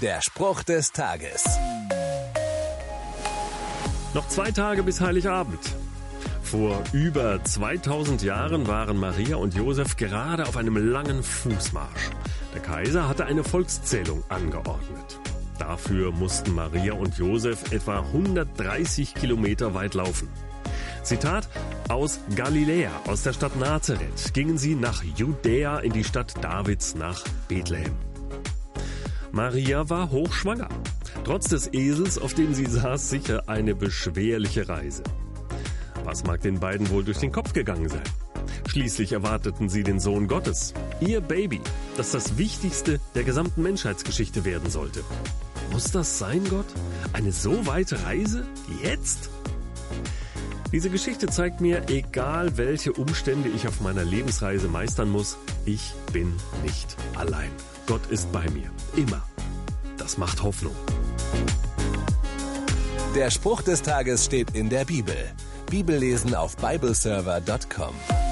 Der Spruch des Tages. Noch zwei Tage bis Heiligabend. Vor über 2000 Jahren waren Maria und Josef gerade auf einem langen Fußmarsch. Der Kaiser hatte eine Volkszählung angeordnet. Dafür mussten Maria und Josef etwa 130 Kilometer weit laufen. Zitat, aus Galiläa, aus der Stadt Nazareth, gingen sie nach Judäa in die Stadt Davids nach Bethlehem. Maria war hochschwanger. Trotz des Esels, auf dem sie saß, sicher eine beschwerliche Reise. Was mag den beiden wohl durch den Kopf gegangen sein? Schließlich erwarteten sie den Sohn Gottes, ihr Baby, das das Wichtigste der gesamten Menschheitsgeschichte werden sollte. Muss das sein, Gott? Eine so weite Reise? Jetzt? Diese Geschichte zeigt mir, egal welche Umstände ich auf meiner Lebensreise meistern muss, ich bin nicht allein. Gott ist bei mir. Immer. Das macht Hoffnung. Der Spruch des Tages steht in der Bibel. Bibellesen auf bibleserver.com.